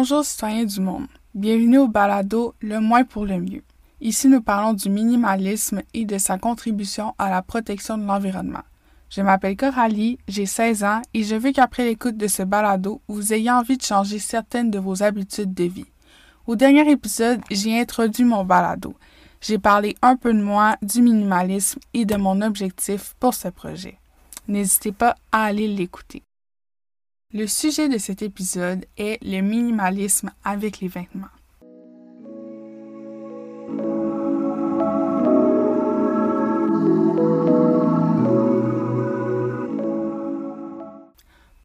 Bonjour citoyens du monde. Bienvenue au balado Le moins pour le mieux. Ici, nous parlons du minimalisme et de sa contribution à la protection de l'environnement. Je m'appelle Coralie, j'ai 16 ans et je veux qu'après l'écoute de ce balado, vous ayez envie de changer certaines de vos habitudes de vie. Au dernier épisode, j'ai introduit mon balado. J'ai parlé un peu de moi, du minimalisme et de mon objectif pour ce projet. N'hésitez pas à aller l'écouter. Le sujet de cet épisode est le minimalisme avec les vêtements.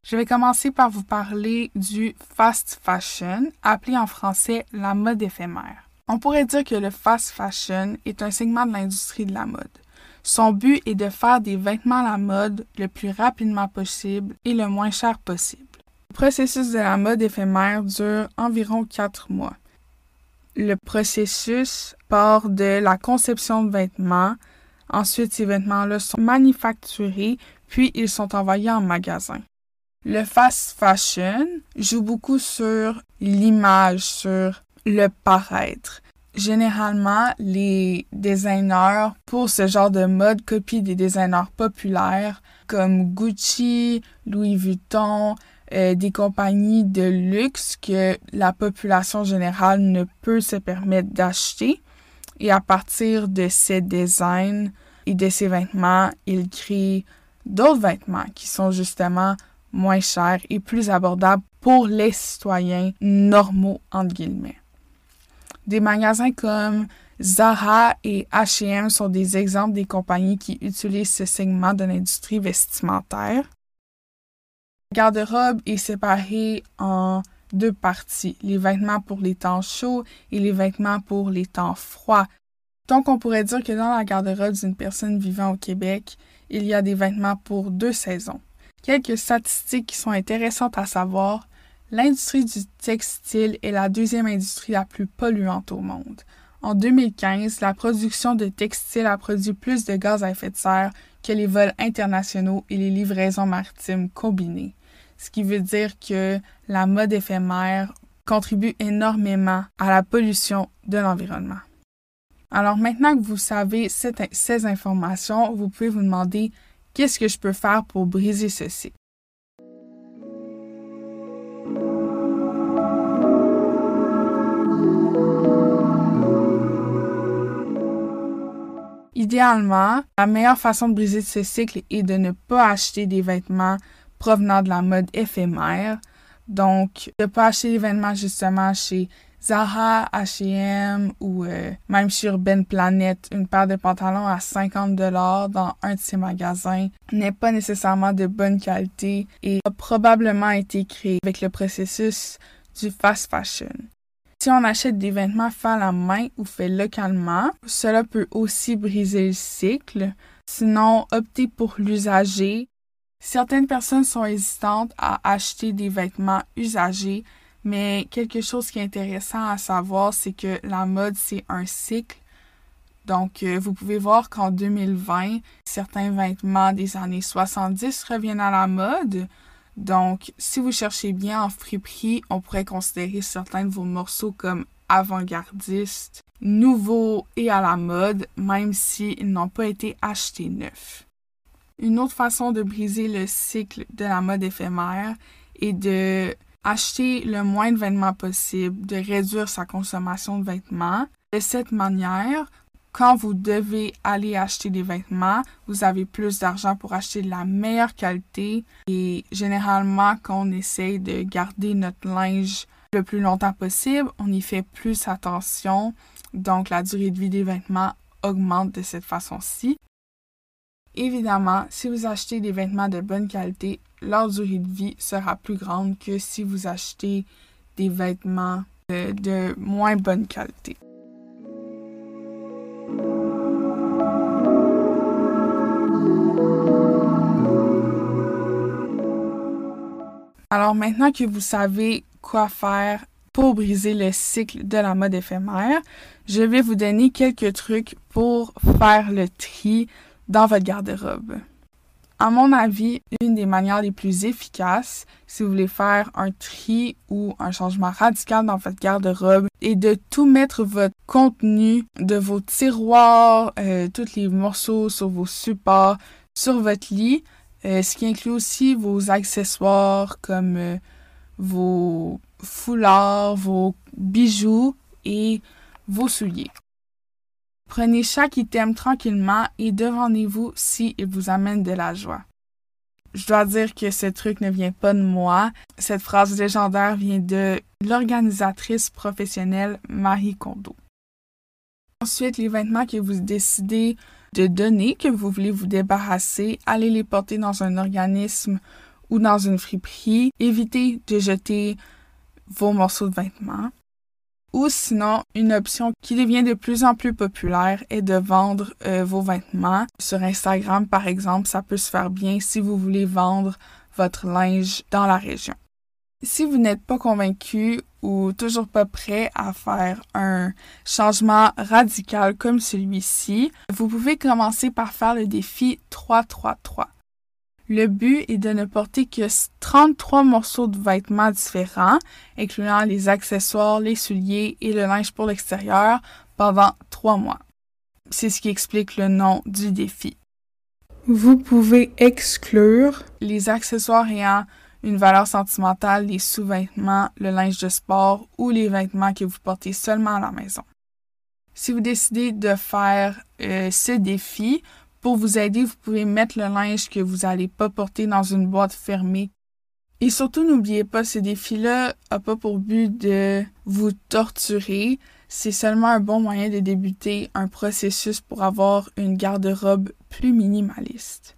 Je vais commencer par vous parler du fast fashion, appelé en français la mode éphémère. On pourrait dire que le fast fashion est un segment de l'industrie de la mode. Son but est de faire des vêtements à la mode le plus rapidement possible et le moins cher possible. Le processus de la mode éphémère dure environ quatre mois. Le processus part de la conception de vêtements, ensuite ces vêtements-là sont manufacturés, puis ils sont envoyés en magasin. Le fast fashion joue beaucoup sur l'image, sur le paraître. Généralement, les designers pour ce genre de mode copient des designers populaires comme Gucci, Louis Vuitton, euh, des compagnies de luxe que la population générale ne peut se permettre d'acheter. Et à partir de ces designs et de ces vêtements, ils créent d'autres vêtements qui sont justement moins chers et plus abordables pour les citoyens normaux. Des magasins comme Zara et H&M sont des exemples des compagnies qui utilisent ce segment de l'industrie vestimentaire. La garde-robe est séparée en deux parties, les vêtements pour les temps chauds et les vêtements pour les temps froids. Donc on pourrait dire que dans la garde-robe d'une personne vivant au Québec, il y a des vêtements pour deux saisons. Quelques statistiques qui sont intéressantes à savoir L'industrie du textile est la deuxième industrie la plus polluante au monde. En 2015, la production de textiles a produit plus de gaz à effet de serre que les vols internationaux et les livraisons maritimes combinées, ce qui veut dire que la mode éphémère contribue énormément à la pollution de l'environnement. Alors maintenant que vous savez ces informations, vous pouvez vous demander qu'est-ce que je peux faire pour briser ceci? Idéalement, la meilleure façon de briser ce cycle est de ne pas acheter des vêtements provenant de la mode éphémère. Donc, de pas acheter des justement chez Zara, H&M ou euh, même chez Urban Planet, une paire de pantalons à 50 dollars dans un de ces magasins n'est pas nécessairement de bonne qualité et a probablement été créé avec le processus du fast fashion. Si on achète des vêtements faits à la main ou faits localement, cela peut aussi briser le cycle. Sinon, optez pour l'usager. Certaines personnes sont hésitantes à acheter des vêtements usagés, mais quelque chose qui est intéressant à savoir, c'est que la mode, c'est un cycle. Donc, euh, vous pouvez voir qu'en 2020, certains vêtements des années 70 reviennent à la mode. Donc, si vous cherchez bien en friperie, on pourrait considérer certains de vos morceaux comme avant-gardistes, nouveaux et à la mode, même s'ils n'ont pas été achetés neufs. Une autre façon de briser le cycle de la mode éphémère est de acheter le moins de vêtements possible, de réduire sa consommation de vêtements. De cette manière, quand vous devez aller acheter des vêtements, vous avez plus d'argent pour acheter de la meilleure qualité et généralement quand on essaye de garder notre linge le plus longtemps possible, on y fait plus attention. Donc la durée de vie des vêtements augmente de cette façon-ci. Évidemment, si vous achetez des vêtements de bonne qualité, leur durée de vie sera plus grande que si vous achetez des vêtements de, moins bonne qualité. Alors maintenant que vous savez quoi faire pour briser le cycle de la mode éphémère, je vais vous donner quelques trucs pour faire le tri dans votre garde-robe. À mon avis, une des manières les plus efficaces, si vous voulez faire un tri ou un changement radical dans votre garde-robe, est de tout mettre votre contenu de vos tiroirs, euh, tous les morceaux sur vos supports, sur votre lit, euh, ce qui inclut aussi vos accessoires comme euh, vos foulards, vos bijoux et vos souliers. Prenez chaque item tranquillement et demandez-vous si il vous amène de la joie. Je dois dire que ce truc ne vient pas de moi. Cette phrase légendaire vient de l'organisatrice professionnelle Marie Kondo. Ensuite, les vêtements que vous décidez de donner, que vous voulez vous débarrasser, allez les porter dans un organisme ou dans une friperie. Évitez de jeter vos morceaux de vêtements. Ou sinon, une option qui devient de plus en plus populaire est de vendre euh, vos vêtements. Sur Instagram, par exemple, ça peut se faire bien si vous voulez vendre votre linge dans la région. Si vous n'êtes pas convaincu ou toujours pas prêt à faire un changement radical comme celui-ci, vous pouvez commencer par faire le défi 333. Le but est de ne porter que 33 morceaux de vêtements différents, incluant les accessoires, les souliers et le linge pour l'extérieur, pendant trois mois. C'est ce qui explique le nom du défi. Vous pouvez exclure les accessoires ayant une valeur sentimentale, les sous-vêtements, le linge de sport ou les vêtements que vous portez seulement à la maison. Si vous décidez de faire euh, ce défi, pour vous aider, vous pouvez mettre le linge que vous n'allez pas porter dans une boîte fermée. Et surtout, n'oubliez pas, ce défi-là n'a pas pour but de vous torturer. C'est seulement un bon moyen de débuter un processus pour avoir une garde-robe plus minimaliste.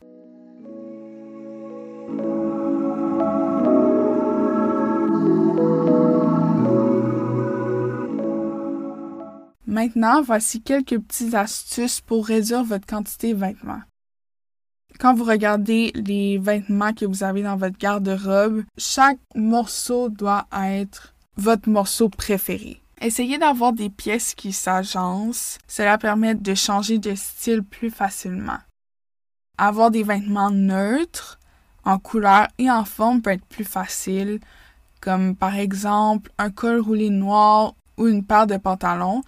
Maintenant, voici quelques petites astuces pour réduire votre quantité de vêtements. Quand vous regardez les vêtements que vous avez dans votre garde-robe, chaque morceau doit être votre morceau préféré. Essayez d'avoir des pièces qui s'agencent. Cela permet de changer de style plus facilement. Avoir des vêtements neutres, en couleur et en forme peut être plus facile, comme par exemple un col roulé noir ou une paire de pantalons.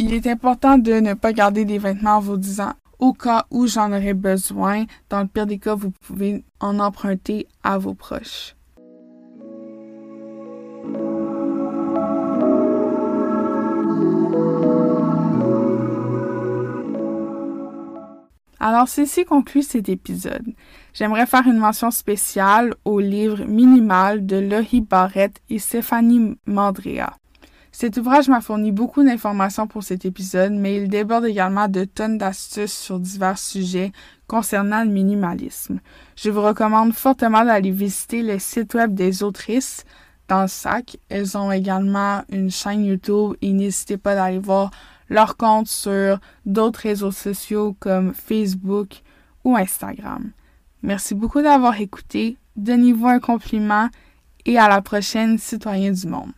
Il est important de ne pas garder des vêtements en vous disant au cas où j'en aurais besoin. Dans le pire des cas, vous pouvez en emprunter à vos proches. Alors, ceci conclut cet épisode. J'aimerais faire une mention spéciale au livre Minimal de Lohi Barrett et Stéphanie Mandrea. Cet ouvrage m'a fourni beaucoup d'informations pour cet épisode, mais il déborde également de tonnes d'astuces sur divers sujets concernant le minimalisme. Je vous recommande fortement d'aller visiter le site web des autrices dans le sac. Elles ont également une chaîne YouTube et n'hésitez pas d'aller voir leur compte sur d'autres réseaux sociaux comme Facebook ou Instagram. Merci beaucoup d'avoir écouté. Donnez-vous un compliment et à la prochaine, citoyens du monde.